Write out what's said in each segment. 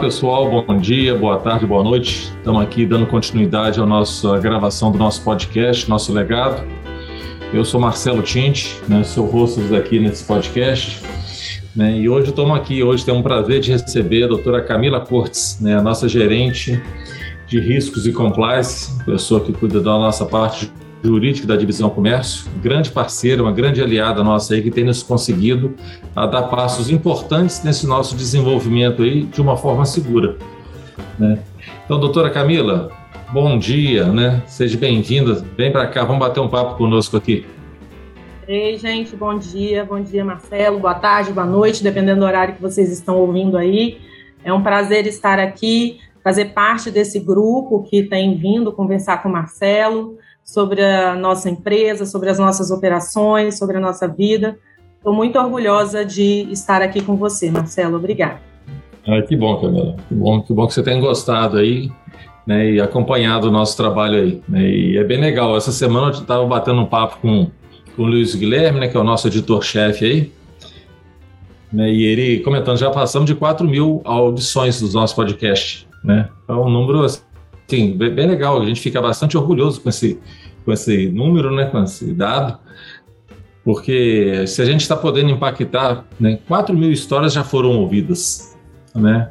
Pessoal, bom dia, boa tarde, boa noite. Estamos aqui dando continuidade à nossa gravação do nosso podcast, nosso legado. Eu sou Marcelo Tinte, né, sou rosto aqui nesse podcast. Né, e hoje estamos aqui, hoje temos um prazer de receber a doutora Camila Cortes, né, a nossa gerente de riscos e compliance, pessoa que cuida da nossa parte jurídica da Divisão Comércio, grande parceira, uma grande aliada nossa aí que tem nos conseguido a dar passos importantes nesse nosso desenvolvimento aí de uma forma segura. Né? Então, doutora Camila, bom dia, né? Seja bem-vinda, vem para cá, vamos bater um papo conosco aqui. Ei, gente, bom dia, bom dia, Marcelo, boa tarde, boa noite, dependendo do horário que vocês estão ouvindo aí. É um prazer estar aqui, fazer parte desse grupo que tem vindo conversar com o Marcelo, sobre a nossa empresa, sobre as nossas operações, sobre a nossa vida. Estou muito orgulhosa de estar aqui com você, Marcelo. Obrigada. Ah, que bom, Camila. Que bom, que bom que você tenha gostado aí né, e acompanhado o nosso trabalho aí. Né, e é bem legal. Essa semana eu estava batendo um papo com, com o Luiz Guilherme, né, que é o nosso editor-chefe aí. Né, e ele comentando, já passamos de 4 mil audições dos nossos podcasts. Né? É um número Sim, bem legal. A gente fica bastante orgulhoso com esse, com esse número, né, com esse dado, porque se a gente está podendo impactar, né, 4 mil histórias já foram ouvidas, né?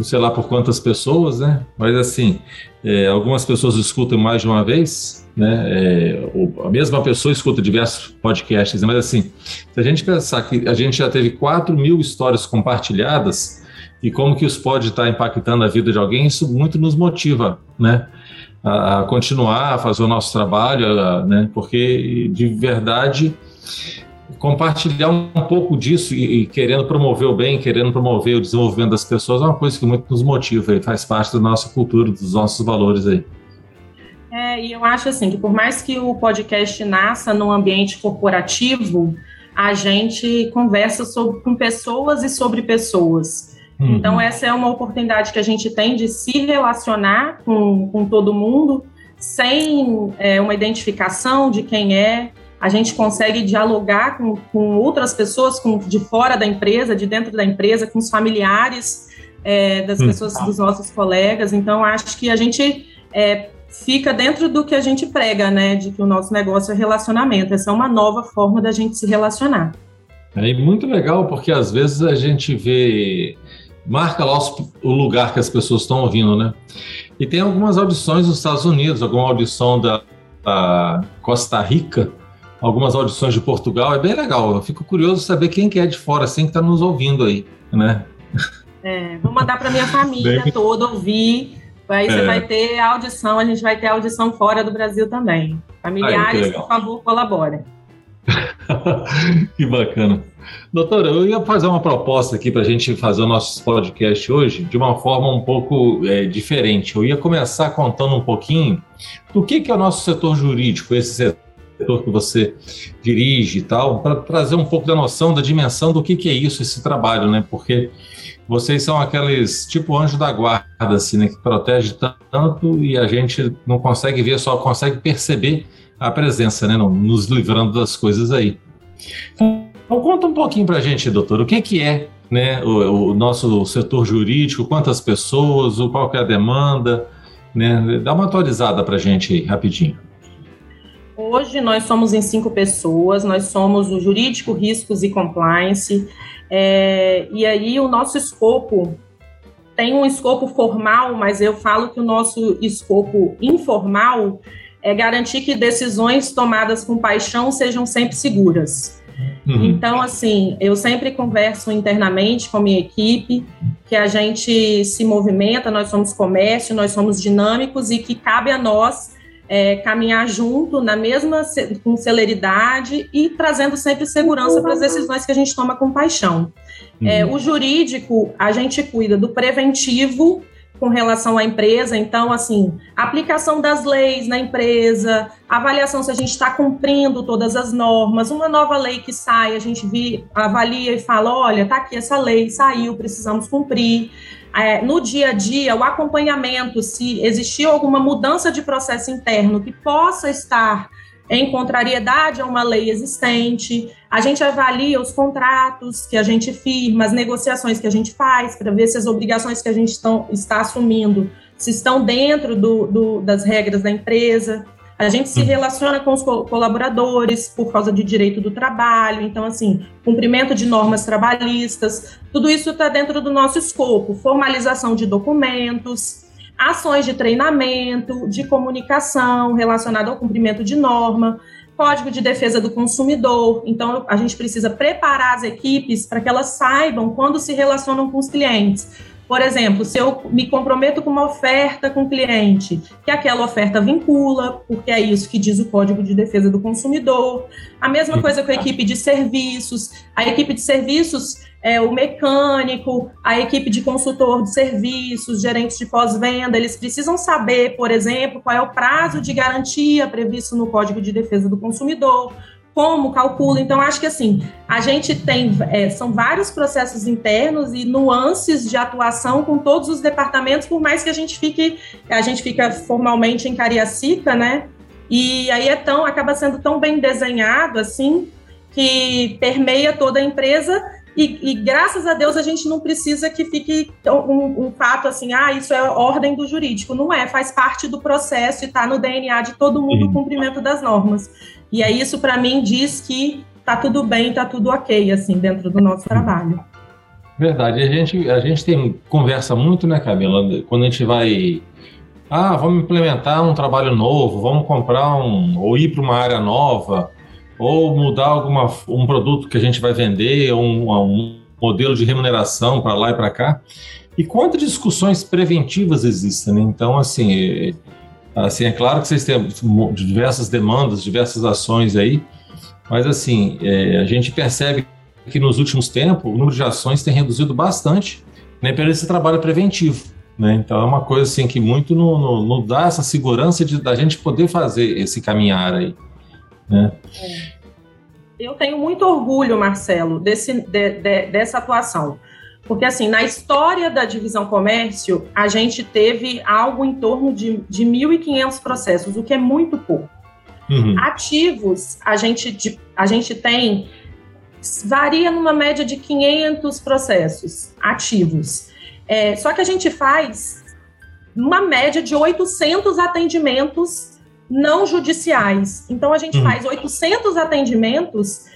Sei lá por quantas pessoas, né? Mas assim, é, algumas pessoas escutam mais de uma vez, né? É, a mesma pessoa escuta diversos podcasts, mas assim, se a gente pensar que a gente já teve 4 mil histórias compartilhadas, e como que isso pode estar impactando a vida de alguém, isso muito nos motiva, né? A, continuar a fazer o nosso trabalho, né? Porque de verdade compartilhar um, pouco disso e, e, querendo promover o bem, querendo promover o desenvolvimento das pessoas é uma coisa que muito nos motiva e faz parte da nossa cultura, dos nossos valores aí. É, e eu acho assim que por mais que o podcast nasça num ambiente corporativo, a gente conversa sobre, com pessoas e sobre pessoas. Uhum. Então, essa é uma oportunidade que a gente tem de se relacionar com, com todo mundo sem é, uma identificação de quem é. A gente consegue dialogar com, com outras pessoas com, de fora da empresa, de dentro da empresa, com os familiares é, das uhum. pessoas, dos nossos colegas. Então, acho que a gente é, fica dentro do que a gente prega, né? De que o nosso negócio é relacionamento. Essa é uma nova forma da gente se relacionar. É muito legal, porque às vezes a gente vê marca lá os, o lugar que as pessoas estão ouvindo, né? E tem algumas audições nos Estados Unidos, alguma audição da, da, Costa Rica, algumas audições de Portugal, é bem legal. Eu fico curioso saber quem que é de fora, assim, que está nos ouvindo aí, né? É, vou mandar para minha família bem... toda ouvir. Aí você é. vai ter audição, a gente vai ter audição fora do Brasil também. Familiares, por favor, colaborem. que bacana. Doutora, eu ia fazer uma proposta aqui para a gente fazer o nosso podcast hoje de uma forma um pouco é, diferente. Eu ia começar contando um pouquinho do que, que é o nosso setor jurídico, esse setor que você dirige e tal, para trazer um pouco da noção, da dimensão do que, que é isso, esse trabalho, né? Porque vocês são aqueles tipo anjo da guarda, assim, né? Que protege tanto e a gente não consegue ver, só consegue perceber a presença, né? Nos livrando das coisas aí. Então conta um pouquinho para a gente, doutor, o que, que é né, o, o, nosso setor jurídico, quantas pessoas, qual é a demanda, né? Dá uma atualizada para a gente aí, rapidinho. Hoje nós somos em cinco pessoas, nós somos o Jurídico, Riscos e Compliance, é, e aí o nosso escopo tem um escopo formal, mas eu falo que o nosso escopo informal é garantir que decisões tomadas com paixão sejam sempre seguras. Uhum. Então, assim, eu sempre converso internamente com a minha equipe que a gente se movimenta, nós somos comércio, nós somos dinâmicos e que cabe a nós é, caminhar junto na mesma com celeridade e trazendo sempre segurança para as decisões que a gente toma com paixão. É, uhum. É, o jurídico, a gente cuida do preventivo com relação à empresa. Então, assim, aplicação das leis na empresa, avaliação se a gente está cumprindo todas as normas, uma nova lei que sai, a gente vi, avalia e fala: olha, está aqui essa lei, saiu, precisamos cumprir. É, no dia a dia, o acompanhamento, se existir alguma mudança de processo interno que possa estar em contrariedade a uma lei existente. A gente avalia os contratos que a gente firma, as negociações que a gente faz, para ver se as obrigações que a gente estão, está assumindo se estão dentro do, do, das regras da empresa. A gente se uhum. relaciona com os colaboradores por causa de direito do trabalho, então, assim, cumprimento de normas trabalhistas, tudo isso está dentro do nosso escopo, formalização de documentos, ações de treinamento, de comunicação relacionada ao cumprimento de norma, código de defesa do consumidor. Então, a gente precisa preparar as equipes para que elas saibam quando se relacionam com os clientes por exemplo, se eu me comprometo com uma oferta com o cliente, que aquela oferta vincula, porque é isso que diz o Código de Defesa do Consumidor. A mesma coisa com a equipe de serviços. A equipe de serviços é o mecânico, a equipe de consultor de serviços, gerentes de pós-venda, eles precisam saber, por exemplo, qual é o prazo de garantia previsto no Código de Defesa do Consumidor como calcula. Então, acho que assim, a gente tem, é, são vários processos internos e nuances de atuação com todos os departamentos, por mais que a gente fique, a gente fica formalmente em Cariacica, né? E aí é tão, acaba sendo tão bem desenhado assim, que permeia toda a empresa e, e, graças a Deus a gente não precisa que fique um, um, fato assim, ah, isso é ordem do jurídico. Não é, faz parte do processo e está no DNA de todo mundo o cumprimento das normas. E aí isso para mim diz que tá tudo bem, tá tudo ok, assim, dentro do nosso trabalho. Verdade. A gente, a gente tem conversa muito, né, Camila? Quando a gente vai. Ah, vamos implementar um trabalho novo, vamos comprar um. ou ir para uma área nova, ou mudar alguma, um produto que a gente vai vender, um, um modelo de remuneração para lá e para cá. E quantas discussões preventivas existem, né? Então, assim, Assim, é claro que vocês têm diversas demandas, diversas ações aí, mas assim, é, a gente percebe que nos últimos tempos o número de ações tem reduzido bastante né, pelo esse trabalho preventivo. Né? Então é uma coisa assim que muito não, dá essa segurança de da gente poder fazer esse caminhar aí. Né? É. Eu tenho muito orgulho, Marcelo, desse, de, de, dessa atuação. Porque, assim, na história da divisão comércio, a gente teve algo em torno de, de 1.500 processos, o que é muito pouco. Uhum. Ativos, a gente, a gente tem, varia numa média de 500 processos ativos. É, só que a gente faz uma média de 800 atendimentos não judiciais. Então, a gente uhum. faz 800 atendimentos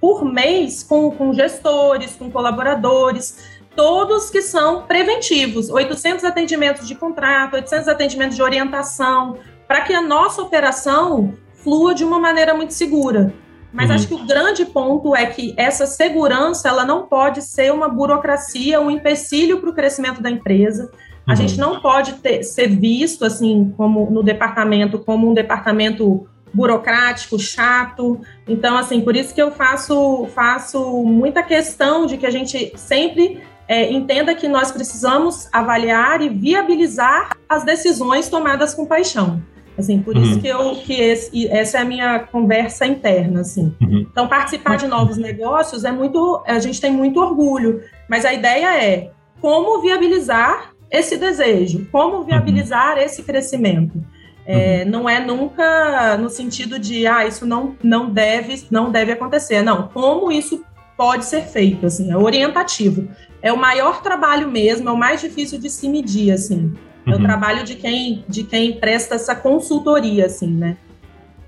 por mês com, com gestores, com colaboradores, todos que são preventivos, 800 atendimentos de contrato, 800 atendimentos de orientação, para que a nossa operação flua de uma maneira muito segura. Mas uhum. acho que o grande ponto é que essa segurança ela não pode ser uma burocracia, um empecilho para o crescimento da empresa. A uhum. gente não pode ter, ser visto assim como no departamento como um departamento burocrático, chato. Então, assim, por isso que eu faço, faço muita questão de que a gente sempre é, entenda que nós precisamos avaliar e viabilizar as decisões tomadas com paixão. Assim, por uhum. isso que, eu, que esse, essa é a minha conversa interna, assim. Uhum. Então, participar de novos negócios é muito, a gente tem muito orgulho, mas a ideia é como viabilizar esse desejo, como viabilizar uhum. esse crescimento. É, uhum. Não é nunca no sentido de, ah, isso não, não, deve, não deve acontecer. Não, como isso pode ser feito, assim, é orientativo. É o maior trabalho mesmo, é o mais difícil de se medir, assim. É uhum. o trabalho de quem, de quem presta essa consultoria, assim, né?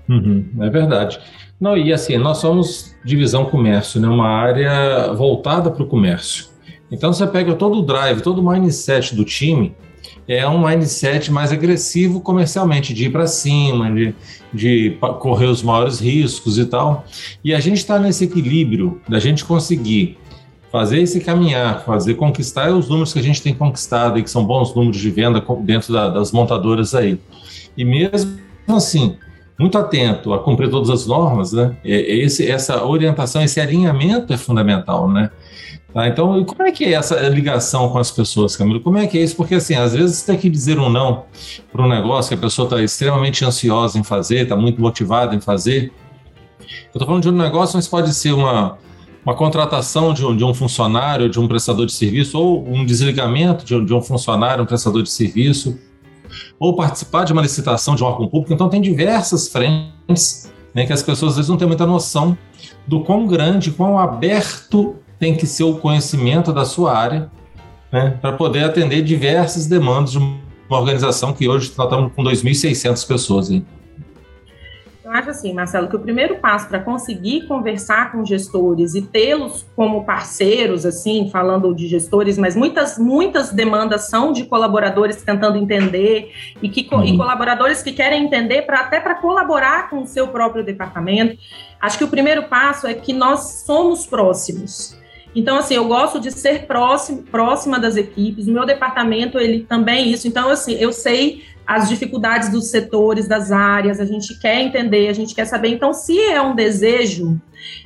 Uhum, é verdade. Não, e assim, nós somos divisão comércio, né? Uma área voltada para o comércio. Então você pega todo o drive, todo o mindset do time, é um mindset mais agressivo comercialmente, de ir para cima, de, de correr os maiores riscos e tal. E a gente está nesse equilíbrio da gente conseguir fazer esse caminhar, fazer conquistar os números que a gente tem conquistado e que são bons números de venda dentro da, das montadoras aí. E mesmo assim, muito atento a cumprir todas as normas, né? Esse, essa orientação, esse alinhamento é fundamental, né? Tá, então, como é que é essa ligação com as pessoas, Camilo? Como é que é isso? Porque, assim, às vezes você tem que dizer um não para um negócio que a pessoa está extremamente ansiosa em fazer, está muito motivada em fazer. Eu estou falando de um negócio, mas pode ser uma, uma contratação de um, de um funcionário, de um prestador de serviço, ou um desligamento de um, de um funcionário, um prestador de serviço, ou participar de uma licitação de um órgão público. Então, tem diversas frentes né, que as pessoas às vezes não têm muita noção do quão grande, quão aberto tem que ser o conhecimento da sua área, né, para poder atender diversas demandas de uma organização que hoje nós estamos com 2.600 pessoas. Hein? Eu acho assim, Marcelo, que o primeiro passo para conseguir conversar com gestores e tê-los como parceiros, assim, falando de gestores, mas muitas, muitas demandas são de colaboradores tentando entender e, que, uhum. e colaboradores que querem entender para até para colaborar com o seu próprio departamento. Acho que o primeiro passo é que nós somos próximos. Então, assim, eu gosto de ser próximo, próxima das equipes. O meu departamento, ele também isso. Então, assim, eu sei as dificuldades dos setores, das áreas, a gente quer entender, a gente quer saber. Então, se é um desejo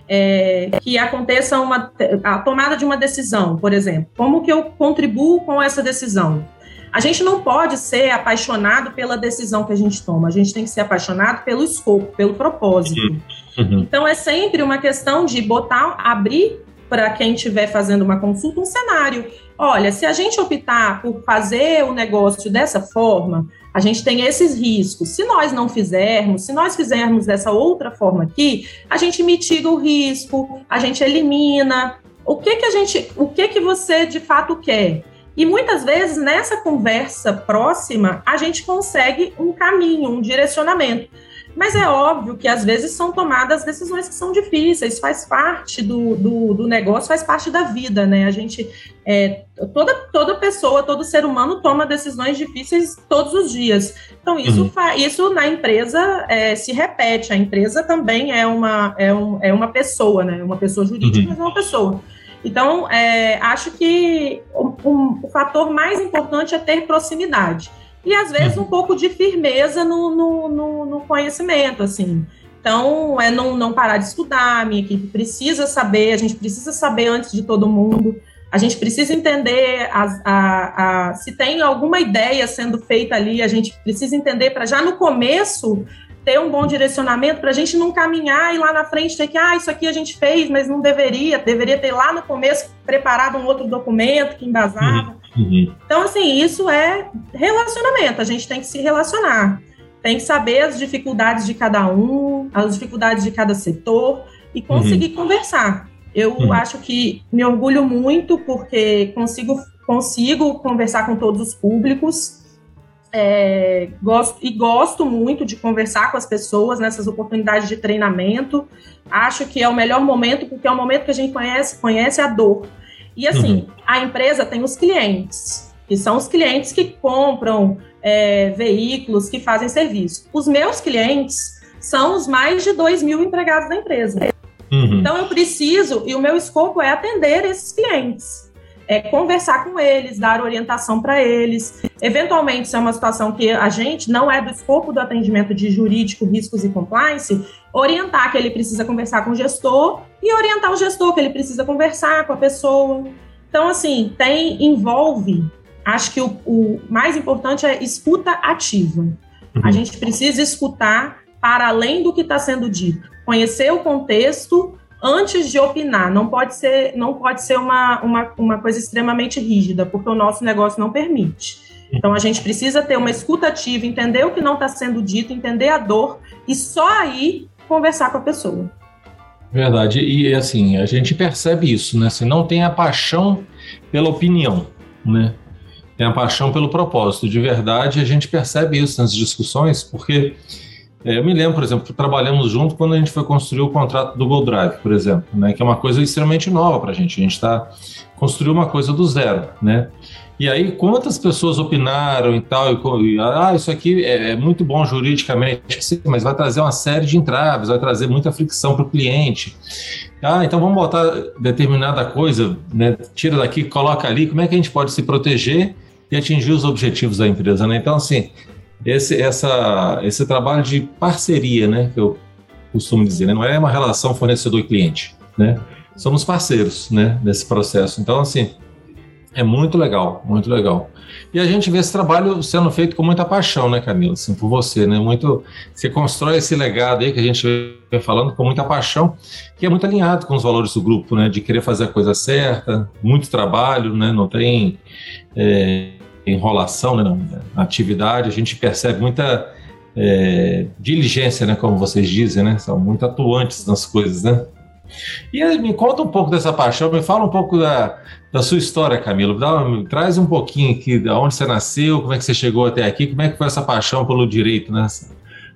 é, que aconteça uma, a tomada de uma decisão, por exemplo, como que eu contribuo com essa decisão? A gente não pode ser apaixonado pela decisão que a gente toma, a gente tem que ser apaixonado pelo escopo, pelo propósito. Uhum. uhum. Então, é sempre uma questão de botar, abrir para quem estiver fazendo uma consulta um cenário. Olha, se a gente optar por fazer o negócio dessa forma, a gente tem esses riscos. Se nós não fizermos, se nós fizermos dessa outra forma aqui, a gente mitiga o risco, a gente elimina. O que que a gente, o que que você de fato quer? E muitas vezes nessa conversa próxima, a gente consegue um caminho, um direcionamento. Mas é óbvio que às vezes são tomadas decisões que são difíceis, faz parte do, do, do negócio, faz parte da vida, né? A gente, é, toda, toda pessoa, todo ser humano toma decisões difíceis todos os dias. Então, isso, uhum. isso na empresa é, se repete. A empresa também é uma, é, um, é uma pessoa, né? Uma pessoa jurídica, uhum. mas é uma pessoa. Então, é, acho que o, um, o fator mais importante é ter proximidade e às vezes um pouco de firmeza no, no, no, no conhecimento, assim. Então, é não, não parar de estudar, a minha equipe precisa saber, a gente precisa saber antes de todo mundo, a gente precisa entender a, a, a, se tem alguma ideia sendo feita ali, a gente precisa entender para já no começo ter um bom direcionamento para a gente não caminhar e lá na frente ter que, ah, isso aqui a gente fez, mas não deveria, deveria ter lá no começo preparado um outro documento que embasava. Uhum. Uhum. Então, assim, isso é relacionamento, a gente tem que se relacionar, tem que saber as dificuldades de cada um, as dificuldades de cada setor e conseguir uhum. conversar. Eu uhum. acho que me orgulho muito porque consigo, consigo conversar com todos os públicos, é, gosto, e gosto muito de conversar com as pessoas nessas oportunidades de treinamento. Acho que é o melhor momento, porque é o momento que a gente conhece, conhece a dor. E assim, uhum. a empresa tem os clientes, que são os clientes que compram é, veículos, que fazem serviço. Os meus clientes são os mais de 2 mil empregados da empresa. Uhum. Então eu preciso, e o meu escopo é atender esses clientes é, conversar com eles, dar orientação para eles. Eventualmente, se é uma situação que a gente não é do escopo do atendimento de jurídico, riscos e compliance, orientar que ele precisa conversar com o gestor e orientar o gestor que ele precisa conversar com a pessoa. Então, assim, tem envolve. Acho que o, o mais importante é escuta ativa. Uhum. A gente precisa escutar para além do que está sendo dito, conhecer o contexto antes de opinar. Não pode ser, não pode ser uma, uma, uma coisa extremamente rígida, porque o nosso negócio não permite. Então a gente precisa ter uma escuta ativa, entender o que não está sendo dito, entender a dor e só aí conversar com a pessoa. Verdade. E assim, a gente percebe isso, né? Se não tem a paixão pela opinião, né? Tem a paixão pelo propósito. De verdade, a gente percebe isso nas discussões, porque eu me lembro, por exemplo, que trabalhamos junto quando a gente foi construir o contrato do Google Drive, por exemplo, né, que é uma coisa extremamente nova para a gente. A gente está construindo uma coisa do zero, né? E aí, quantas pessoas opinaram e tal, e, ah, isso aqui é, é muito bom juridicamente, sim, mas vai trazer uma série de entraves, vai trazer muita fricção para o cliente. Ah, então vamos botar determinada coisa, né, tira daqui, coloca ali, como é que a gente pode se proteger e atingir os objetivos da empresa, né? Então, assim, esse, essa, esse trabalho de parceria, né, que eu costumo dizer, né, não é uma relação fornecedor cliente, né? Somos parceiros, né, nesse processo. Então, assim, é muito legal, muito legal. E a gente vê esse trabalho sendo feito com muita paixão, né, Camila? Assim, por você, né? Muito, você constrói esse legado aí que a gente vem falando com muita paixão, que é muito alinhado com os valores do grupo, né? De querer fazer a coisa certa, muito trabalho, né? Não tem é, enrolação né, na atividade, a gente percebe muita é, diligência, né? Como vocês dizem, né? São muito atuantes nas coisas, né? E me conta um pouco dessa paixão, me fala um pouco da, da sua história, Camilo. Dá, traz um pouquinho aqui de onde você nasceu, como é que você chegou até aqui, como é que foi essa paixão pelo direito, né?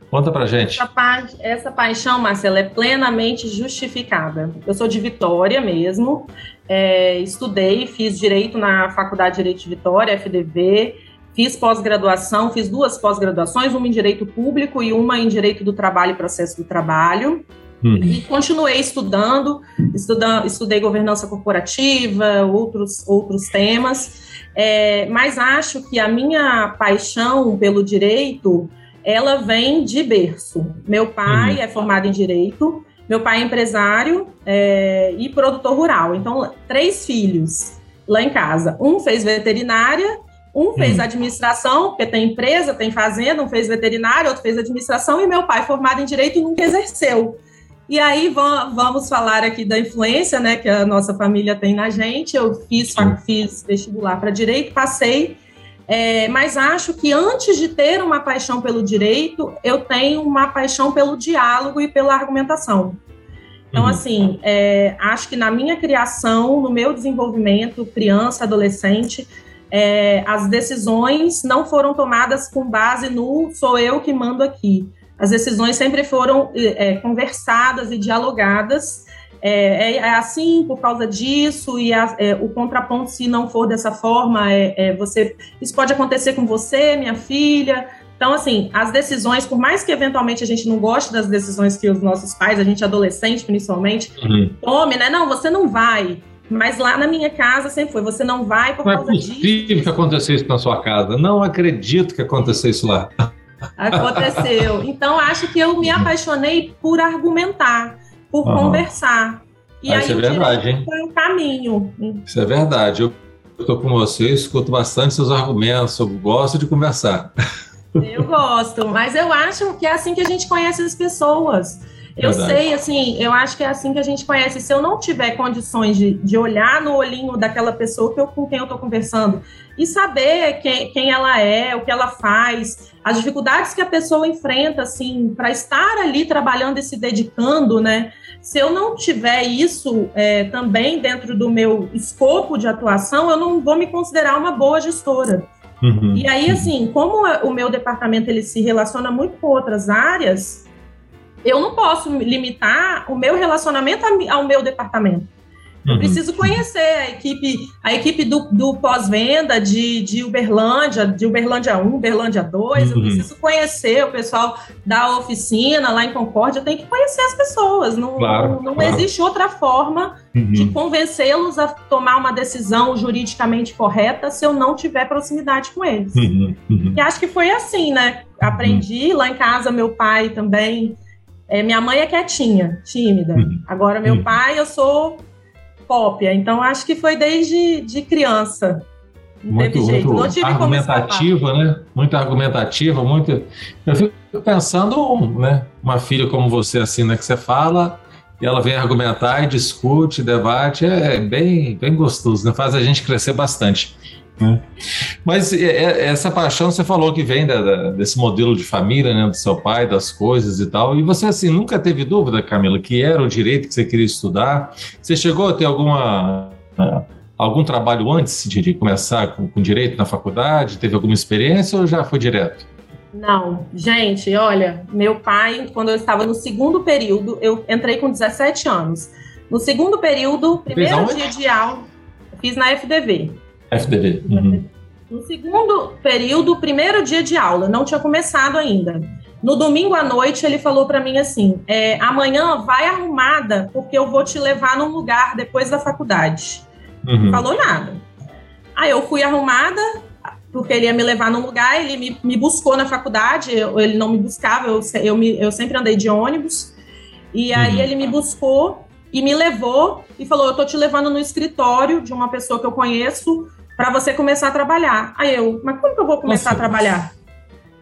Conta pra gente. Essa, pa essa paixão, Marcela, é plenamente justificada. Eu sou de Vitória mesmo, é, estudei, fiz direito na Faculdade de Direito de Vitória, FDV, fiz pós-graduação, fiz duas pós-graduações, uma em Direito Público e uma em Direito do Trabalho e Processo do Trabalho. Uhum. E continuei estudando, estudando, estudei governança corporativa, outros, outros temas, é, mas acho que a minha paixão pelo direito, ela vem de berço. Meu pai uhum. é formado em direito, meu pai é empresário é, e produtor rural, então três filhos lá em casa. Um fez veterinária, um fez uhum. administração, porque tem empresa, tem fazenda, um fez veterinária, outro fez administração, e meu pai formado em direito nunca exerceu. E aí vamos falar aqui da influência, né, que a nossa família tem na gente. Eu fiz, fiz vestibular para direito, passei, é, mas acho que antes de ter uma paixão pelo direito, eu tenho uma paixão pelo diálogo e pela argumentação. Então, uhum. assim, é, acho que na minha criação, no meu desenvolvimento, criança, adolescente, é, as decisões não foram tomadas com base no sou eu que mando aqui as decisões sempre foram é, conversadas e dialogadas. É, é, é, assim por causa disso e a, é, o contraponto se não for dessa forma é, é, você isso pode acontecer com você minha filha então assim as decisões por mais que eventualmente a gente não goste das decisões que os nossos pais a gente adolescente principalmente uhum. tome né não você não vai mas lá na minha casa sempre foi você não vai por não causa disso não é possível disso. que acontecesse isso na sua casa não acredito que acontecesse isso lá Aconteceu. Então, acho que eu me apaixonei por argumentar, por uhum. conversar. E ah, aí, isso é verdade, hein? Foi um caminho. Isso é verdade. Eu estou com você, escuto bastante seus argumentos, eu gosto de conversar. Eu gosto, mas eu acho que é assim que a gente conhece as pessoas. Eu Verdade. sei, assim, eu acho que é assim que a gente conhece. Se eu não tiver condições de, de olhar no olhinho daquela pessoa que eu, com quem eu estou conversando e saber quem, quem ela é, o que ela faz, as dificuldades que a pessoa enfrenta, assim, para estar ali trabalhando e se dedicando, né? Se eu não tiver isso é, também dentro do meu escopo de atuação, eu não vou me considerar uma boa gestora. Uhum. E aí, assim, como o meu departamento ele se relaciona muito com outras áreas, eu não posso limitar o meu relacionamento ao meu departamento. Eu uhum. preciso conhecer a equipe, a equipe do, do pós-venda de, de Uberlândia, de Uberlândia 1, Uberlândia 2. Uhum. Eu preciso conhecer o pessoal da oficina lá em Concórdia. Eu tenho que conhecer as pessoas. Não, claro, não, não claro. existe outra forma uhum. de convencê-los a tomar uma decisão juridicamente correta se eu não tiver proximidade com eles. Uhum. Uhum. E acho que foi assim, né? Aprendi lá em casa, meu pai também é, minha mãe é quietinha, tímida. Uhum. Agora, meu uhum. pai, eu sou cópia. Então, acho que foi desde de criança. Não muito, muito argumentativa, né? Muito argumentativa, muito. Eu fico pensando, né? Uma filha como você, assim, né? Que você fala e ela vem argumentar e discute, debate, é bem, bem gostoso, né? Faz a gente crescer bastante. Né? Mas é, é, essa paixão você falou que vem da, da, desse modelo de família, né, do seu pai, das coisas e tal. E você assim nunca teve dúvida, Camila, que era o direito que você queria estudar? Você chegou a ter alguma uh, algum trabalho antes de, de começar com, com, direito na faculdade? Teve alguma experiência ou já foi direto? Não, gente, olha, meu pai, quando eu estava no segundo período, eu entrei com 17 anos. No segundo período, primeiro dia de aula, fiz na FDV. FDV. Uhum. No segundo período, primeiro dia de aula, não tinha começado ainda. No domingo à noite, ele falou para mim assim: é, amanhã vai arrumada, porque eu vou te levar num lugar depois da faculdade. Uhum. Falou nada. Aí eu fui arrumada, porque ele ia me levar num lugar, ele me, me buscou na faculdade, eu, ele não me buscava, eu, eu, me, eu sempre andei de ônibus. E aí uhum. ele me buscou e me levou e falou: Eu tô te levando no escritório de uma pessoa que eu conheço para você começar a trabalhar. Aí eu, mas como que eu vou começar Nossa. a trabalhar?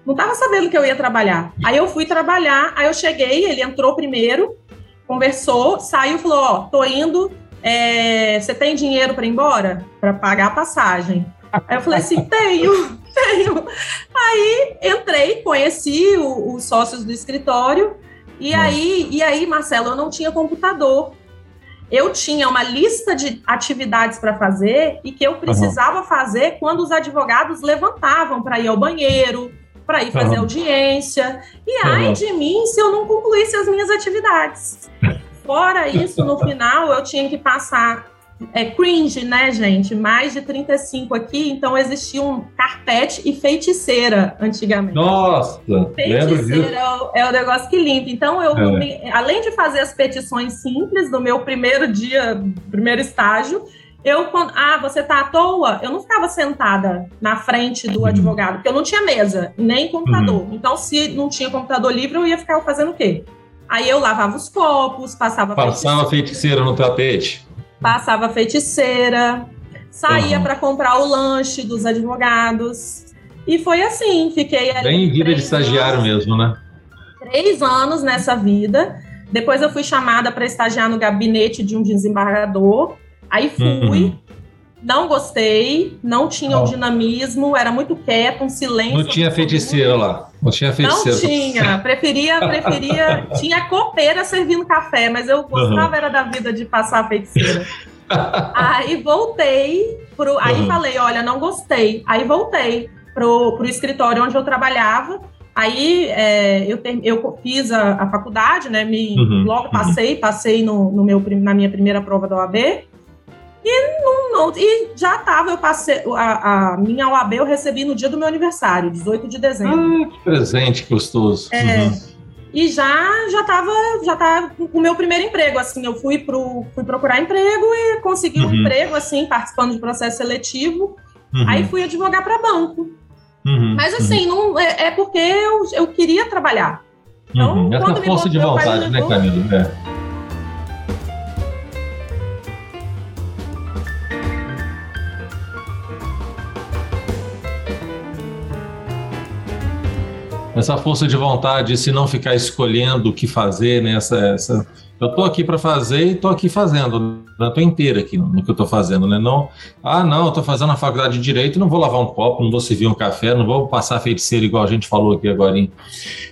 Não estava sabendo que eu ia trabalhar. Aí eu fui trabalhar, aí eu cheguei, ele entrou primeiro, conversou, saiu, falou: Ó, tô indo, é, você tem dinheiro para ir embora? Para pagar a passagem. Aí eu falei assim: tenho, tenho. Aí entrei, conheci os sócios do escritório, e aí, e aí, Marcelo, eu não tinha computador. Eu tinha uma lista de atividades para fazer e que eu precisava uhum. fazer quando os advogados levantavam para ir ao banheiro, para ir fazer uhum. audiência. E ai de mim se eu não concluísse as minhas atividades. Fora isso, no final eu tinha que passar é cringe, né, gente? Mais de 35 aqui, então existia um carpete e feiticeira antigamente. Nossa, feiticeira é, é o negócio que limpa. Então, eu, é. além de fazer as petições simples do meu primeiro dia, primeiro estágio, eu, ah, você tá à toa? Eu não ficava sentada na frente do uhum. advogado, porque eu não tinha mesa, nem computador. Uhum. Então, se não tinha computador livre, eu ia ficar fazendo o quê? Aí eu lavava os copos, passava Passava feiticeira, feiticeira no tapete. Passava feiticeira, saía uhum. para comprar o lanche dos advogados. E foi assim, fiquei ali. Bem vida de estagiário anos, mesmo, né? Três anos nessa vida. Depois eu fui chamada para estagiar no gabinete de um desembargador. Aí fui, uhum. Não gostei, não tinha o dinamismo, era muito quieto, um silêncio. Não tinha feiticeira lá. Não tinha feiticeira. Não tinha. Preferia, preferia. tinha copeira servindo café, mas eu gostava uhum. era da vida de passar feiticeira. aí voltei pro. Aí uhum. falei, olha, não gostei. Aí voltei pro, pro escritório onde eu trabalhava. Aí é, eu, ter, eu fiz a, a faculdade, né? Me, uhum. Logo uhum. passei, passei no, no meu, na minha primeira prova da OAB. E, não, não, e já estava, eu passei, a, a, minha OAB eu recebi no dia do meu aniversário, 18 de dezembro. Ah, que presente gostoso. É, uhum. E já já estava já tava com o meu primeiro emprego, assim, eu fui, pro, fui procurar emprego e consegui uhum. um emprego, assim, participando de processo seletivo. Uhum. Aí fui advogar para banco. Uhum. Mas assim, não, é, é, porque eu, eu queria trabalhar. Então, uhum. Essa força de vontade, né, Camilo? É. essa força de vontade, se não ficar escolhendo o que fazer, né? Essa, essa... Eu estou aqui para fazer e estou aqui fazendo, né? estou inteira aqui no, que eu estou fazendo, né? Não, ah, não, estou fazendo a faculdade de direito, não vou lavar um copo, não vou servir um café, não vou passar feiticeiro igual a gente falou aqui agora. Hein?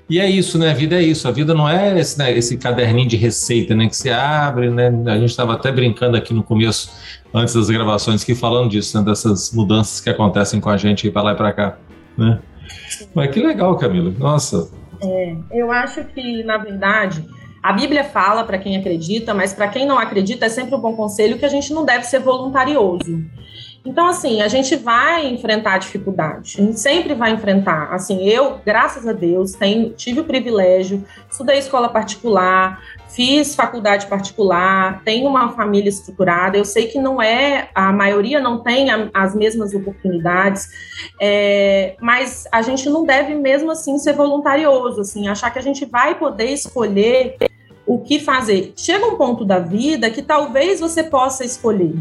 E é isso, né? A vida é isso. A vida não é esse, né, esse caderninho de receita, né? Que você abre, né? A gente estava até brincando aqui no começo, antes das gravações, que falando disso, né? dessas mudanças que acontecem com a gente para lá e para cá, né? Mas que legal, Camila. Nossa. É, eu acho que, na verdade, a Bíblia fala para quem acredita, mas para quem não acredita é sempre um bom conselho que a gente não deve ser voluntarioso. Então, assim, a gente vai enfrentar dificuldade, a gente sempre vai enfrentar. Assim, eu, graças a Deus, tenho, tive o privilégio, estudei escola particular, fiz faculdade particular, tenho uma família estruturada. Eu sei que não é, a maioria não tem a, as mesmas oportunidades, é, mas a gente não deve mesmo assim ser voluntarioso, assim, achar que a gente vai poder escolher o que fazer. Chega um ponto da vida que talvez você possa escolher.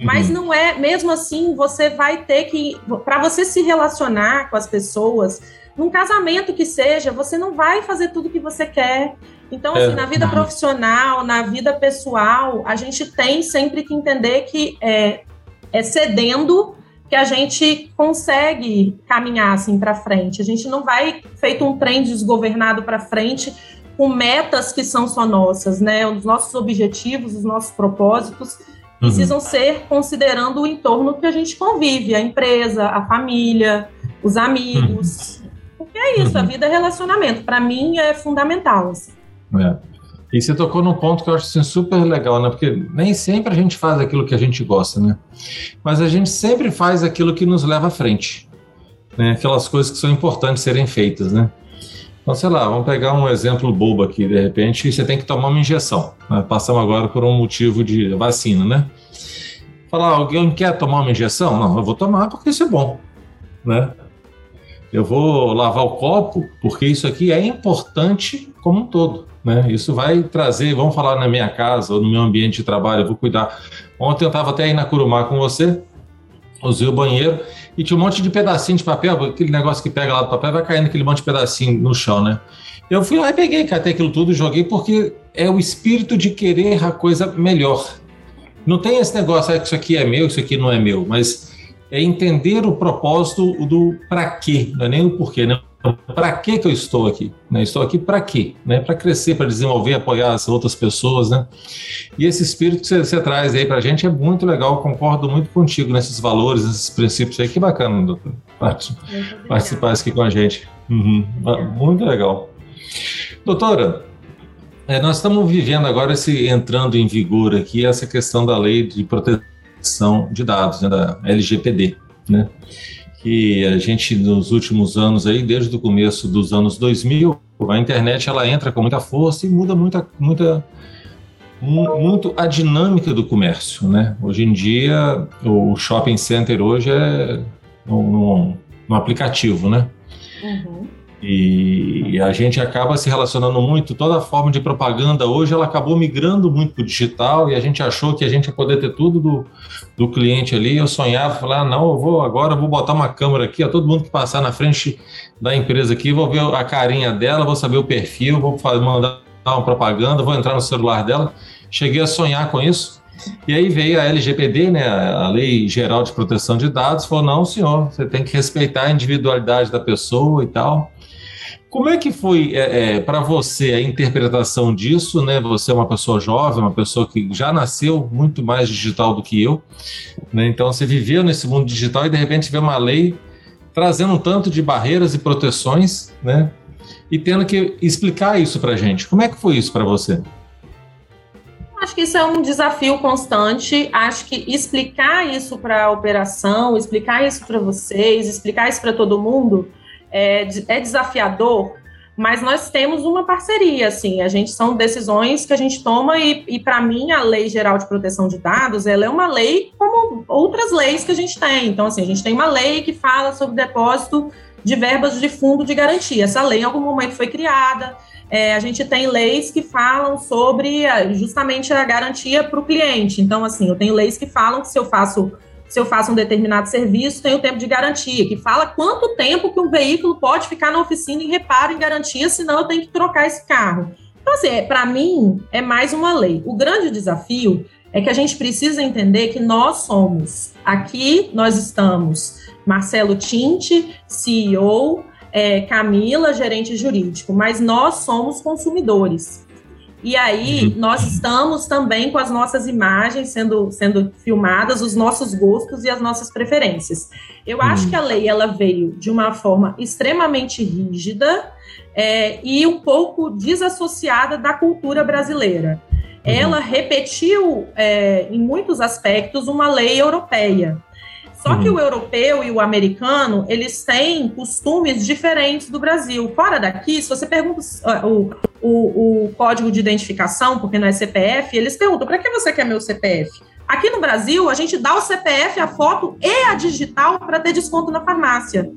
Mas uhum. não é, mesmo assim, você vai ter que, para você se relacionar com as pessoas, num casamento que seja, você não vai fazer tudo que você quer. Então, assim, é, na vida profissional, na vida pessoal, a gente tem sempre que entender que é, é cedendo que a gente consegue caminhar assim para frente. A gente não vai feito um trem desgovernado para frente com metas que são só nossas, né? Os nossos objetivos, os nossos propósitos precisam uhum. ser considerando o entorno que a gente convive, a empresa, a família, os amigos. Uhum. Porque é isso, uhum. a vida é relacionamento. Para mim é fundamental. Assim. É. E você tocou num ponto que eu acho assim, super legal, né? Porque nem sempre a gente faz aquilo que a gente gosta, né? Mas a gente sempre faz aquilo que nos leva à frente. Né? Aquelas coisas que são importantes serem feitas, né? Então, sei lá, vamos pegar um exemplo bobo aqui, de repente, você tem que tomar uma injeção. Né? Passamos agora por um motivo de vacina, né? Falar, alguém quer tomar uma injeção? Não, eu vou tomar porque isso é bom, né? Eu vou lavar o copo porque isso aqui é importante como um todo, né? Isso vai trazer, vamos falar na minha casa ou no meu ambiente de trabalho, eu vou cuidar. Ontem eu estava até aí na Curumá com você, usei o banheiro e tinha um monte de pedacinho de papel, aquele negócio que pega lá do papel, vai caindo aquele monte de pedacinho no chão, né? Eu fui lá e peguei, catei aquilo tudo joguei, porque é o espírito de querer a coisa melhor. Não tem esse negócio, ah, isso aqui é meu, isso aqui não é meu, mas é entender o propósito do para quê, não é nem o porquê, né? Para que que eu estou aqui? Né? Estou aqui para quê? Né? Para crescer, para desenvolver, apoiar as outras pessoas, né? E esse espírito que você, você traz aí para a gente é muito legal. Concordo muito contigo nesses valores, nesses princípios aí. Que bacana, doutor, participar aqui com a gente. Uhum. Muito legal. Doutora, é, nós estamos vivendo agora esse entrando em vigor aqui essa questão da lei de proteção de dados, né, da LGPD, né? Que a gente nos últimos anos aí, desde o começo dos anos 2000, a internet ela entra com muita força e muda muita, muita muito a dinâmica do comércio, né? Hoje em dia o shopping center hoje é um, aplicativo, né? Uhum. E a gente acaba se relacionando muito, toda a forma de propaganda hoje ela acabou migrando muito para o digital e a gente achou que a gente ia poder ter tudo do, do cliente ali. Eu sonhava, falar, ah, não, eu vou agora, eu vou botar uma câmera aqui, ó, todo mundo que passar na frente da empresa aqui, vou ver a carinha dela, vou saber o perfil, vou mandar uma propaganda, vou entrar no celular dela. Cheguei a sonhar com isso. E aí veio a LGPD, né, a Lei Geral de Proteção de Dados, falou: não, senhor, você tem que respeitar a individualidade da pessoa e tal. Como é que foi é, é, para você a interpretação disso? Né? Você é uma pessoa jovem, uma pessoa que já nasceu muito mais digital do que eu. Né? Então, você viveu nesse mundo digital e, de repente, vê uma lei trazendo um tanto de barreiras e proteções né? e tendo que explicar isso para a gente. Como é que foi isso para você? Acho que isso é um desafio constante. Acho que explicar isso para a operação, explicar isso para vocês, explicar isso para todo mundo é, é desafiador, mas nós temos uma parceria, assim, a gente são decisões que a gente toma e, e para mim a Lei Geral de Proteção de Dados, ela é uma lei como outras leis que a gente tem. Então, assim, a gente tem uma lei que fala sobre depósito de verbas de fundo de garantia. Essa lei em algum momento foi criada. É, a gente tem leis que falam sobre justamente a garantia para o cliente. Então, assim, eu tenho leis que falam que se eu faço se eu faço um determinado serviço, tem o tempo de garantia, que fala quanto tempo que um veículo pode ficar na oficina em reparo em garantia, senão eu tenho que trocar esse carro. Então, assim, é, para mim, é mais uma lei. O grande desafio é que a gente precisa entender que nós somos, aqui nós estamos, Marcelo Tinte, CEO, é, Camila, gerente jurídico, mas nós somos consumidores. E aí, uhum. nós estamos também com as nossas imagens sendo, sendo filmadas, os nossos gostos e as nossas preferências. Eu uhum. acho que a lei ela veio de uma forma extremamente rígida é, e um pouco desassociada da cultura brasileira. Uhum. Ela repetiu, é, em muitos aspectos, uma lei europeia. Só que o europeu e o americano, eles têm costumes diferentes do Brasil. Fora daqui, se você pergunta o, o, o código de identificação, porque não é CPF, eles perguntam: para que você quer meu CPF? Aqui no Brasil, a gente dá o CPF, a foto e a digital para ter desconto na farmácia.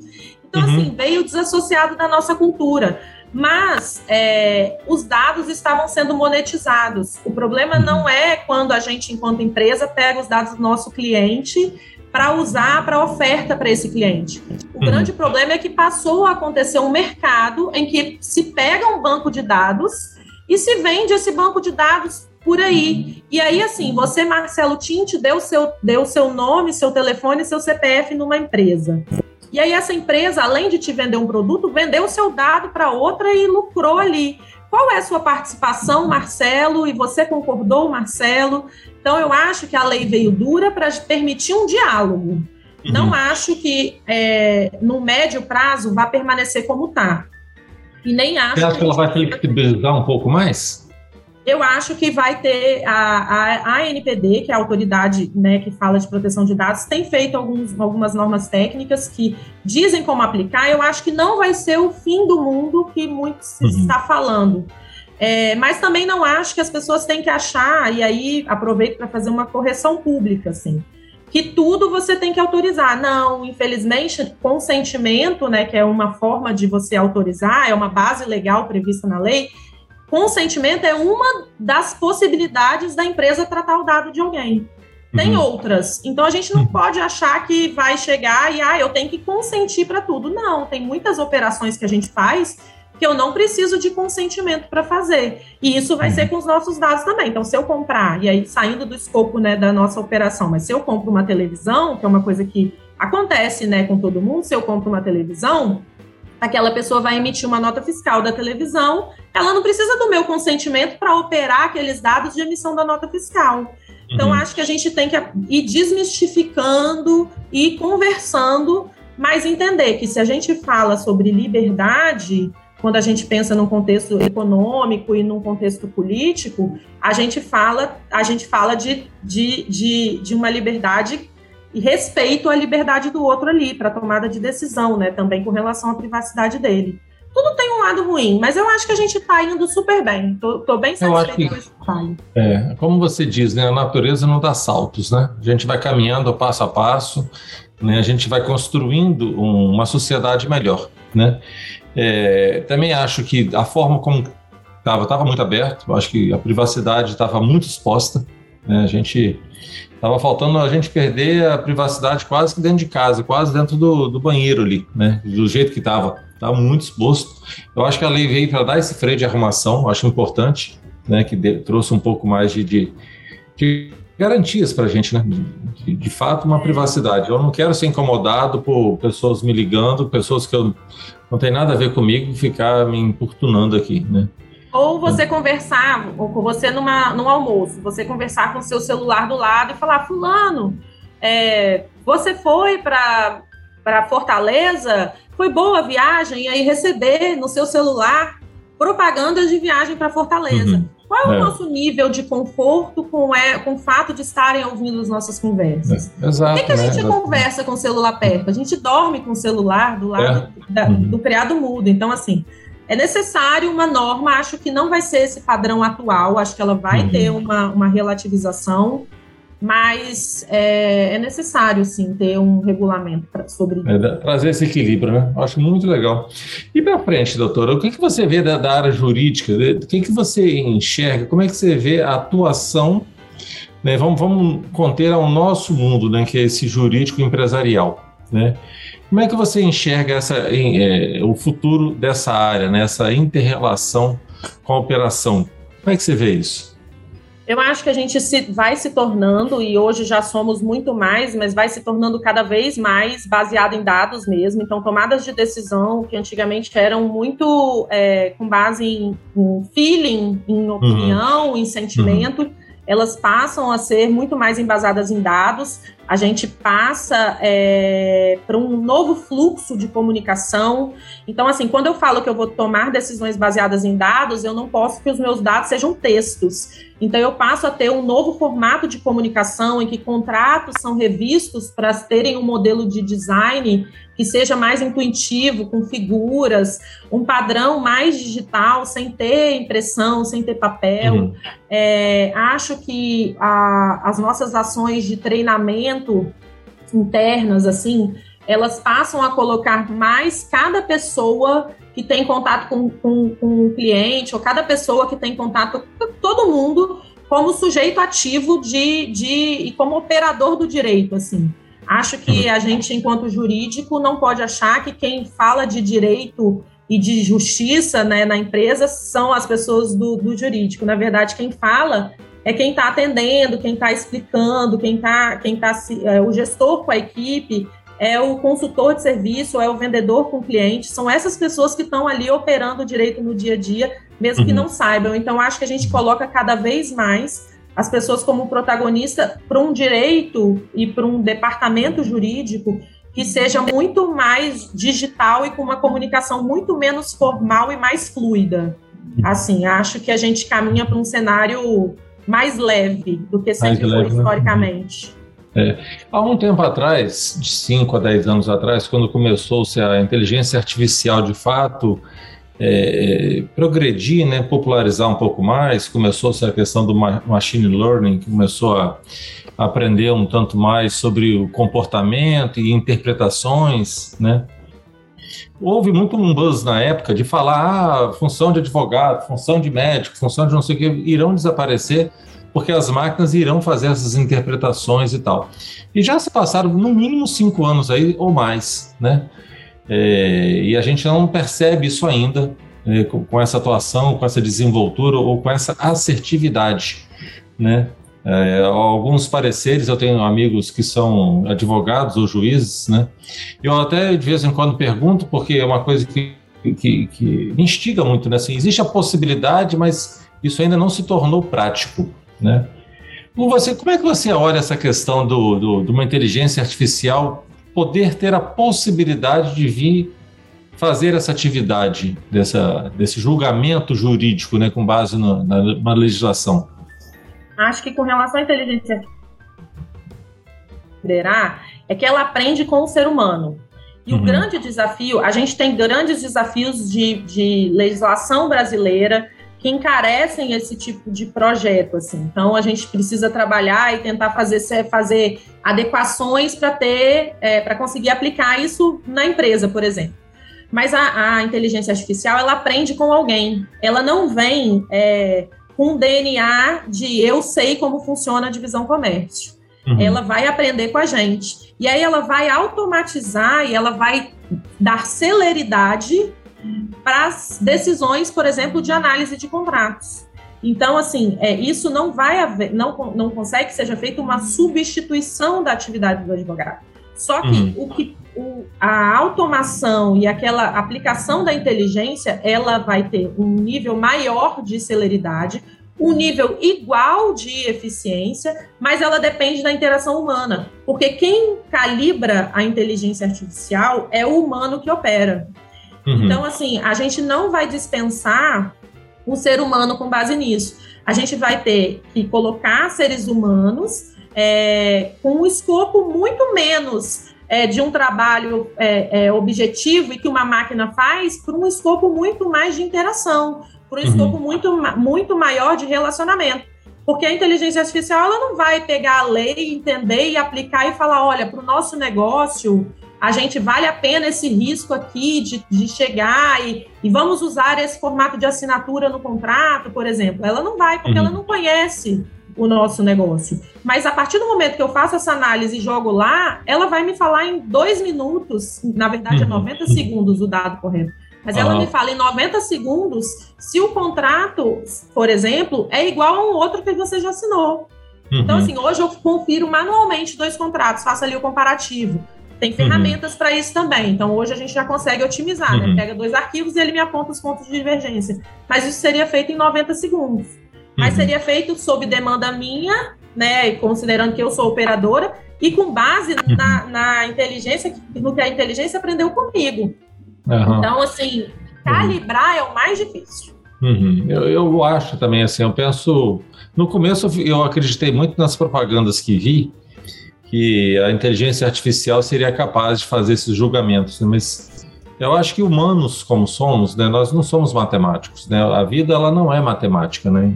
Então, uhum. assim, veio desassociado da nossa cultura. Mas é, os dados estavam sendo monetizados. O problema não é quando a gente, enquanto empresa, pega os dados do nosso cliente para usar para oferta para esse cliente. O uhum. grande problema é que passou a acontecer um mercado em que se pega um banco de dados e se vende esse banco de dados por aí. E aí, assim, você, Marcelo Tinte, deu seu, deu seu nome, seu telefone, seu CPF numa empresa. E aí, essa empresa, além de te vender um produto, vendeu o seu dado para outra e lucrou ali. Qual é a sua participação, Marcelo? E você concordou, Marcelo? Então, eu acho que a lei veio dura para permitir um diálogo. Uhum. Não acho que é, no médio prazo vá permanecer como está. E nem acho. Você acha que, ela vai flexibilizar um pouco mais? Eu acho que vai ter a, a, a NPD, que é a autoridade né, que fala de proteção de dados, tem feito alguns, algumas normas técnicas que dizem como aplicar. Eu acho que não vai ser o fim do mundo que muito se uhum. está falando. É, mas também não acho que as pessoas têm que achar, e aí aproveito para fazer uma correção pública, assim, que tudo você tem que autorizar. Não, infelizmente, consentimento, né, que é uma forma de você autorizar, é uma base legal prevista na lei, consentimento é uma das possibilidades da empresa tratar o dado de alguém. Tem uhum. outras. Então a gente não pode achar que vai chegar e ah, eu tenho que consentir para tudo. Não, tem muitas operações que a gente faz que eu não preciso de consentimento para fazer. E isso vai ser uhum. com os nossos dados também. Então, se eu comprar, e aí saindo do escopo né, da nossa operação, mas se eu compro uma televisão, que é uma coisa que acontece, né, com todo mundo, se eu compro uma televisão, aquela pessoa vai emitir uma nota fiscal da televisão, ela não precisa do meu consentimento para operar aqueles dados de emissão da nota fiscal. Então, uhum. acho que a gente tem que ir desmistificando e conversando, mas entender que se a gente fala sobre liberdade, quando a gente pensa num contexto econômico e num contexto político, a gente fala, a gente fala de, de, de, de uma liberdade e respeito à liberdade do outro ali, para tomada de decisão, né? Também com relação à privacidade dele. Tudo tem um lado ruim, mas eu acho que a gente está indo super bem. Tô, tô bem satisfeito com esse trabalho. É, como você diz, né? A natureza não dá saltos, né? A gente vai caminhando passo a passo, né? A gente vai construindo um, uma sociedade melhor, né? É, também acho que a forma como estava estava muito aberto, acho que a privacidade estava muito exposta. Né? A gente estava faltando a gente perder a privacidade quase que dentro de casa, quase dentro do, do banheiro ali, né? do jeito que estava. Estava muito exposto. Eu acho que a lei veio para dar esse freio de arrumação, acho importante, né? que de, trouxe um pouco mais de, de, de garantias para a gente, né? De, de, fato, uma privacidade. Eu não quero ser incomodado por pessoas me ligando, pessoas que eu não tem nada a ver comigo ficar me importunando aqui, né? Ou você conversar, ou com você numa, num almoço, você conversar com o seu celular do lado e falar, fulano, é, você foi para Fortaleza, foi boa a viagem, e aí receber no seu celular propagandas de viagem para Fortaleza. Uhum. Qual é o é. nosso nível de conforto com, é, com o fato de estarem ouvindo as nossas conversas? É. Exato. Por que, que a né? gente conversa com o celular perto? A gente dorme com o celular do lado é. da, uhum. do criado mudo. Então, assim, é necessário uma norma, acho que não vai ser esse padrão atual, acho que ela vai uhum. ter uma, uma relativização mas é, é, necessário sim ter um regulamento pra, sobre é, trazer esse equilíbrio, né? Acho muito legal. E para frente, doutora, o que, que você vê da, da área jurídica? O que, que você enxerga? Como é que você vê a atuação? Né? Vamos, vamos conter ao nosso mundo, né? Que é esse jurídico empresarial, né? Como é que você enxerga essa, é, o futuro dessa área, né? Essa inter-relação com a operação? Como é que você vê isso? Eu acho que a gente se, vai se tornando, e hoje já somos muito mais, mas vai se tornando cada vez mais baseado em dados mesmo. Então, tomadas de decisão que antigamente eram muito é, com base em, em, feeling, em uhum. opinião, uhum. em sentimento, uhum. elas passam a ser muito mais embasadas em dados. A gente passa é, para um novo fluxo de comunicação. Então, assim, quando eu falo que eu vou tomar decisões baseadas em dados, eu não posso que os meus dados sejam textos então, eu passo a ter um novo formato de comunicação em que contratos são revistos para terem um modelo de design que seja mais intuitivo, com figuras, um padrão mais digital, sem ter impressão, sem ter papel. Uhum. É, acho que a, as nossas ações de treinamento internas, assim, elas passam a colocar mais cada pessoa que tem contato com, com, com o cliente, ou cada pessoa que tem contato com todo mundo, como sujeito ativo de, de e como operador do direito, assim. Acho que a gente, enquanto jurídico, não pode achar que quem fala de direito e de justiça né, na empresa são as pessoas do, do jurídico. Na verdade, quem fala é quem está atendendo, quem está explicando, quem está quem tá, é, o gestor com a equipe, é o consultor de serviço, é o vendedor com o cliente, são essas pessoas que estão ali operando o direito no dia a dia, mesmo uhum. que não saibam. Então, acho que a gente coloca cada vez mais as pessoas como protagonista para um direito e para um departamento jurídico que seja muito mais digital e com uma comunicação muito menos formal e mais fluida. Assim, acho que a gente caminha para um cenário mais leve do que sempre foi leve, né? historicamente. Né? É, há um tempo atrás, de 5 a 10 anos atrás, quando começou-se a inteligência artificial de fato é, progredir, né, popularizar um pouco mais, começou-se a questão do machine learning, que começou a aprender um tanto mais sobre o comportamento e interpretações, né? Houve muito um buzz na época de falar, ah, função de advogado, função de médico, função de não sei o que, irão desaparecer porque as máquinas irão fazer essas interpretações e tal. E já se passaram no mínimo cinco anos aí ou mais, né? É, e a gente não percebe isso ainda é, com, com, essa atuação, com essa desenvoltura ou com essa assertividade, né? É, alguns pareceres, eu tenho amigos que são advogados ou juízes, né? Eu até de vez em quando pergunto, porque é uma coisa que, que, que me instiga muito, né? Assim, existe a possibilidade, mas isso ainda não se tornou prático, né? Você, como é que você olha essa questão do, do, de uma inteligência artificial poder ter a possibilidade de vir fazer essa atividade, dessa, desse julgamento jurídico, né, com base no, na, na legislação? Acho que com relação à inteligência é que ela aprende com o ser humano. E uhum. o grande desafio, a gente tem grandes desafios de, de legislação brasileira que encarecem esse tipo de projeto, assim. Então a gente precisa trabalhar e tentar fazer, fazer adequações para ter, é, para conseguir aplicar isso na empresa, por exemplo. Mas a, a, inteligência artificial ela aprende com alguém. Ela não vem é, com DNA de eu sei como funciona a divisão comércio. Uhum. Ela vai aprender com a gente. E aí ela vai automatizar e ela vai dar celeridade para as decisões, por exemplo, de análise de contratos. Então, assim, é, isso não vai haver, não, não consegue que seja feita uma substituição da atividade do advogado. Só que uhum. o que o, a automação e aquela aplicação da inteligência, ela vai ter um nível maior de celeridade, um nível igual de eficiência, mas ela depende da interação humana, porque quem calibra a inteligência artificial é o humano que opera. Uhum. Então, assim, a gente não vai dispensar um ser humano com base nisso. A gente vai ter que colocar seres humanos é, com um escopo muito menos é, de um trabalho é, é objetivo e que uma máquina faz para um escopo muito mais de interação, para um uhum. escopo muito, muito maior de relacionamento. Porque a inteligência artificial ela não vai pegar a lei, entender e aplicar e falar: olha, para o nosso negócio, a gente vale a pena esse risco aqui de, de chegar e, e, vamos usar esse formato de assinatura no contrato, por exemplo. Ela não vai, porque uhum. ela não conhece o nosso negócio. Mas a partir do momento que eu faço essa análise e jogo lá, ela vai me falar em dois minutos, na verdade é 90 uhum. segundos o dado correto. Mas ela me fala em 90 segundos se o contrato, por exemplo, é igual a um outro que você já assinou. Então, uhum. Então, assim, hoje eu confiro manualmente dois contratos, faço ali o comparativo. Tem uhum. ferramentas uhum. para isso também. Então, hoje a gente já consegue otimizar, né? uhum. né? Pega dois arquivos e ele me aponta os pontos de divergência. Mas isso seria feito em 90 segundos mas uhum. seria feito sob demanda minha, né, considerando que eu sou operadora, e com base uhum. na, na, inteligência, no que a inteligência aprendeu comigo. Uhum. Então, assim, calibrar é o mais difícil. Uhum. Eu, eu acho também, assim, eu penso. No começo eu acreditei muito nas propagandas que vi, que a inteligência artificial seria capaz de fazer esses julgamentos, né? mas eu acho que humanos como somos, né, nós não somos matemáticos, né? A vida ela não é matemática, né?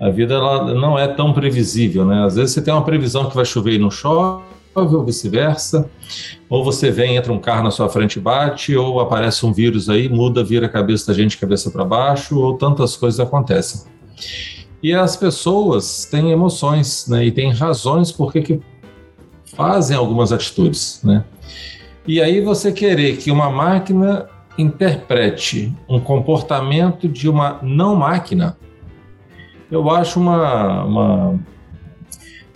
A vida ela não é tão previsível, né? Às vezes você tem uma previsão que vai chover e não chove, ou vice-versa, ou você vem, entra um carro na sua frente e bate, ou aparece um vírus aí, muda, vira a cabeça da gente cabeça para baixo, ou tantas coisas acontecem. E as pessoas têm emoções, né? E têm razões por que fazem algumas atitudes, né? E aí você querer que uma máquina interprete um comportamento de uma não máquina, eu acho uma, uma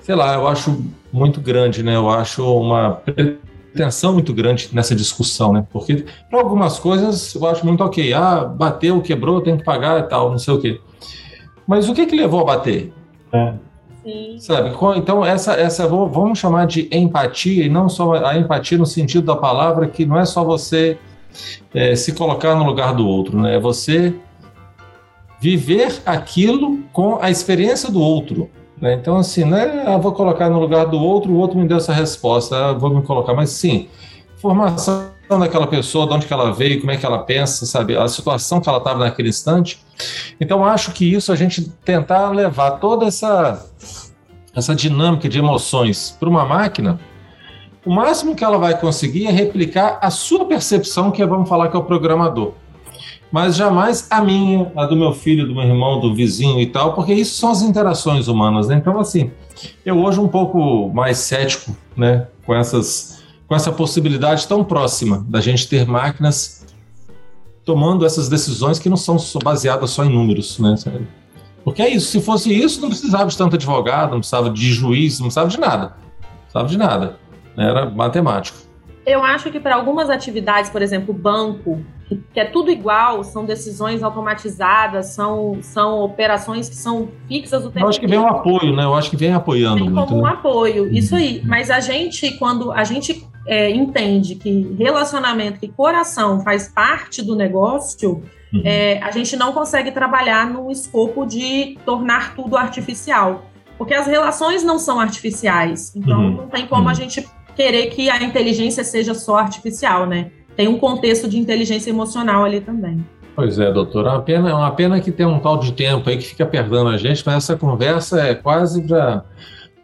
sei lá, eu acho muito grande, né? Eu acho uma pretensão muito grande nessa discussão, né? Porque para algumas coisas eu acho muito ok. Ah, bateu, quebrou, tem que pagar e tal, não sei o quê. Mas o que que levou a bater? É. Sabe? Então, essa, essa vamos chamar de empatia, e não só a empatia no sentido da palavra, que não é só você é, se colocar no lugar do outro, né? É você viver aquilo com a experiência do outro. Né? Então, assim, não é ah, vou colocar no lugar do outro, o outro me deu essa resposta, ah, vou me colocar, mas sim, formação daquela pessoa, de onde que ela veio, como é que ela pensa, sabe, a situação que ela estava naquele instante. Então, acho que isso a gente tentar levar toda essa essa dinâmica de emoções para uma máquina, o máximo que ela vai conseguir é replicar a sua percepção, que é, vamos falar que é o programador. Mas jamais a minha, a do meu filho, do meu irmão, do vizinho e tal, porque isso são as interações humanas, né? Então, assim, eu hoje um pouco mais cético, né, com essas com essa possibilidade tão próxima da gente ter máquinas tomando essas decisões que não são baseadas só em números, né? Porque é isso, se fosse isso, não precisava de tanto advogado, não precisava de juiz, não precisava de nada. Não precisava de nada. Era matemático. Eu acho que para algumas atividades, por exemplo, banco, que é tudo igual, são decisões automatizadas, são, são operações que são fixas o tempo Eu acho que vem um apoio, né? Eu acho que vem apoiando vem muito. Como um né? apoio, isso aí. Mas a gente, quando a gente é, entende que relacionamento, que coração faz parte do negócio, uhum. é, a gente não consegue trabalhar no escopo de tornar tudo artificial. Porque as relações não são artificiais. Então, uhum. não tem como uhum. a gente querer que a inteligência seja só artificial, né? tem um contexto de inteligência emocional ali também. Pois é, doutora. É uma pena, é uma pena que tem um tal de tempo aí que fica perdendo a gente, mas essa conversa é quase para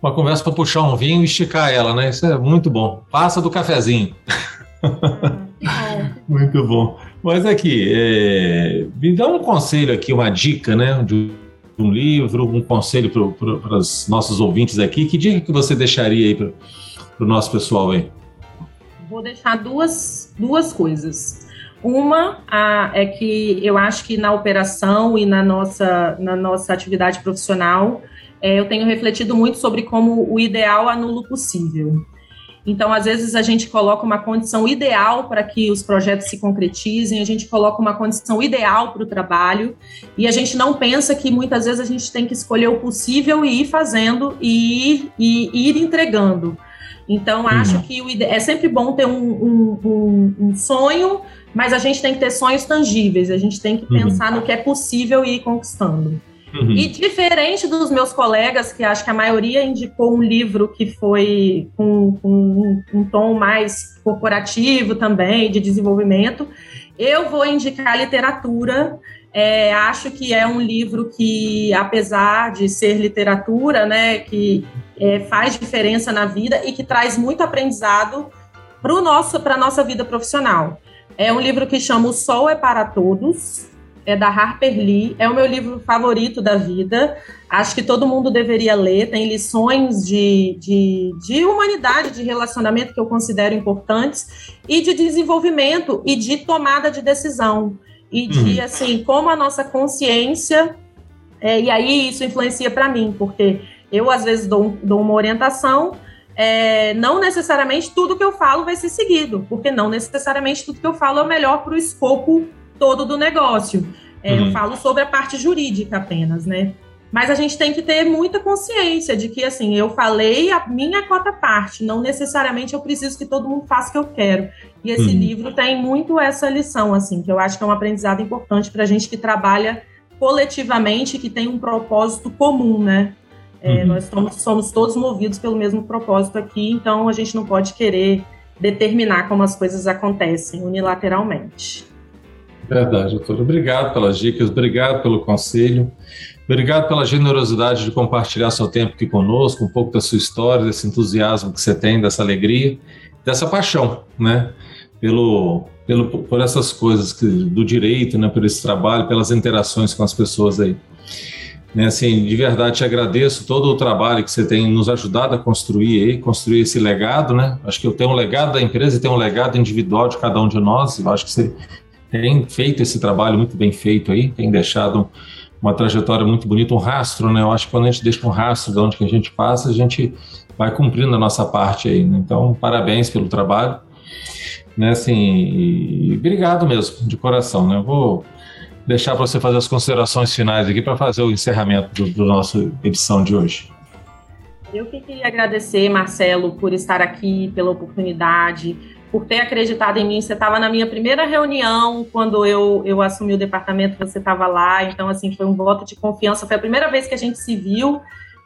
uma conversa para puxar um vinho e esticar ela, né? Isso é muito bom. Passa do cafezinho. muito bom. Mas aqui, é, me dá um conselho aqui, uma dica, né? De um livro, um conselho para os nossos ouvintes aqui. Que dica que você deixaria aí para o nosso pessoal aí? vou deixar duas, duas coisas. Uma a, é que eu acho que na operação e na nossa, na nossa atividade profissional, é, eu tenho refletido muito sobre como o ideal anula o possível. Então, às vezes, a gente coloca uma condição ideal para que os projetos se concretizem, a gente coloca uma condição ideal para o trabalho, e a gente não pensa que muitas vezes a gente tem que escolher o possível e ir fazendo e ir, e ir entregando. Então, acho uhum. que o, é sempre bom ter um, um, um, um, sonho, mas a gente tem que ter sonhos tangíveis, a gente tem que uhum. pensar no que é possível e ir conquistando. Uhum. E diferente dos meus colegas, que acho que a maioria indicou um livro que foi com, com um tom mais corporativo também, de desenvolvimento, eu vou indicar literatura. É, acho que é um livro que, apesar de ser literatura, né, que é, faz diferença na vida e que traz muito aprendizado para a nossa vida profissional. É um livro que chama O Sol é para Todos, é da Harper Lee, é o meu livro favorito da vida. Acho que todo mundo deveria ler. Tem lições de, de, de, humanidade, de relacionamento que eu considero importantes, e de desenvolvimento e de tomada de decisão. E de, uhum. assim, como a nossa consciência. É, e aí isso influencia para mim, porque eu, às vezes, dou, dou uma orientação, é, não necessariamente tudo que eu falo vai ser seguido, porque não necessariamente tudo que eu falo é o melhor para o escopo todo do negócio. É, uhum. Eu falo sobre a parte jurídica apenas, né? Mas a gente tem que ter muita consciência de que, assim, eu falei a minha cota parte, não necessariamente eu preciso que todo mundo faça o que eu quero. E esse uhum. livro tem muito essa lição, assim, que eu acho que é um aprendizado importante para a gente que trabalha coletivamente, que tem um propósito comum, né? É, uhum. Nós somos, somos todos movidos pelo mesmo propósito aqui, então a gente não pode querer determinar como as coisas acontecem unilateralmente. Verdade, doutor. Obrigado pelas dicas, obrigado pelo conselho, obrigado pela generosidade de compartilhar seu tempo aqui conosco, um pouco da sua história, desse entusiasmo que você tem, dessa alegria, dessa paixão, né? Pelo, pelo, por essas coisas que, do direito, né? Por esse trabalho, pelas interações com as pessoas aí. Né, assim, de verdade te agradeço todo o trabalho que você tem nos ajudado a construir aí, construir esse legado, né? Acho que eu tenho um legado da empresa e tenho um legado individual de cada um de nós. Eu acho que você tem feito esse trabalho muito bem feito aí, tem deixado uma trajetória muito bonita, um rastro, né? Eu acho que quando a gente deixa um rastro de onde que a gente passa, a gente vai cumprindo a nossa parte aí, né? Então, parabéns pelo trabalho, né? Assim, obrigado mesmo, de coração, né? Eu vou deixar para você fazer as considerações finais aqui para fazer o encerramento do, do nosso edição de hoje. Eu que queria agradecer, Marcelo, por estar aqui, pela oportunidade, por ter acreditado em mim. Você estava na minha primeira reunião, quando eu, eu assumi o departamento, você estava lá. Então, assim, foi um voto de confiança. Foi a primeira vez que a gente se viu.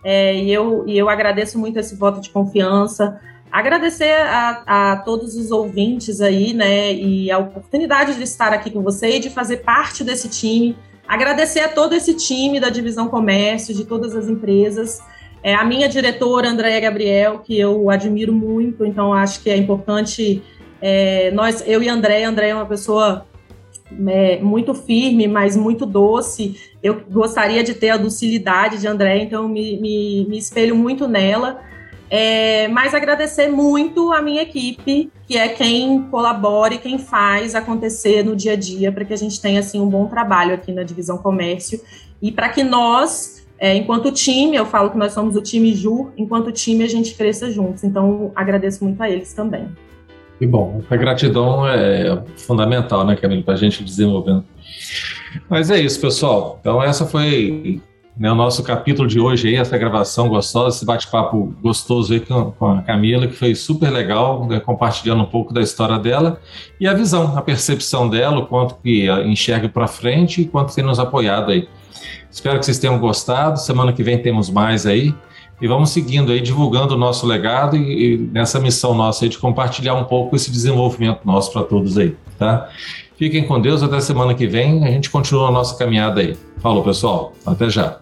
É, e, eu, e eu agradeço muito esse voto de confiança. Agradecer a, a, todos os ouvintes aí, né, e a oportunidade de estar aqui com você e de fazer parte desse time. Agradecer a todo esse time da Divisão Comércio, de todas as empresas. É, a minha diretora, Andréia Gabriel, que eu admiro muito, então acho que é importante. É, nós, eu e Andréia, Andréia é uma pessoa é, muito firme, mas muito doce. Eu gostaria de ter a docilidade de Andréia, então me, me, me espelho muito nela. É, mas agradecer muito a minha equipe, que é quem colabora e quem faz acontecer no dia a dia para que a gente tenha assim um bom trabalho aqui na divisão comércio e para que nós, é, enquanto time, eu falo que nós somos o time Ju, enquanto time a gente cresça juntos. Então agradeço muito a eles também. Que bom. A gratidão é fundamental, né, Camilo, para a gente desenvolvendo. Mas é isso, pessoal. Então essa foi né, o nosso capítulo de hoje aí, essa gravação gostosa, esse bate-papo gostoso aí com, com, a Camila, que foi super legal, né, compartilhando um pouco da história dela e a visão, a percepção dela, o quanto que enxerga para frente e quanto tem nos apoiado aí. Espero que vocês tenham gostado. Semana que vem temos mais aí. E vamos seguindo aí, divulgando o nosso legado e, e nessa missão nossa aí de compartilhar um pouco esse desenvolvimento nosso para todos aí, tá? Fiquem com Deus, até semana que vem. A gente continua a nossa caminhada aí. Falou, pessoal. Até já.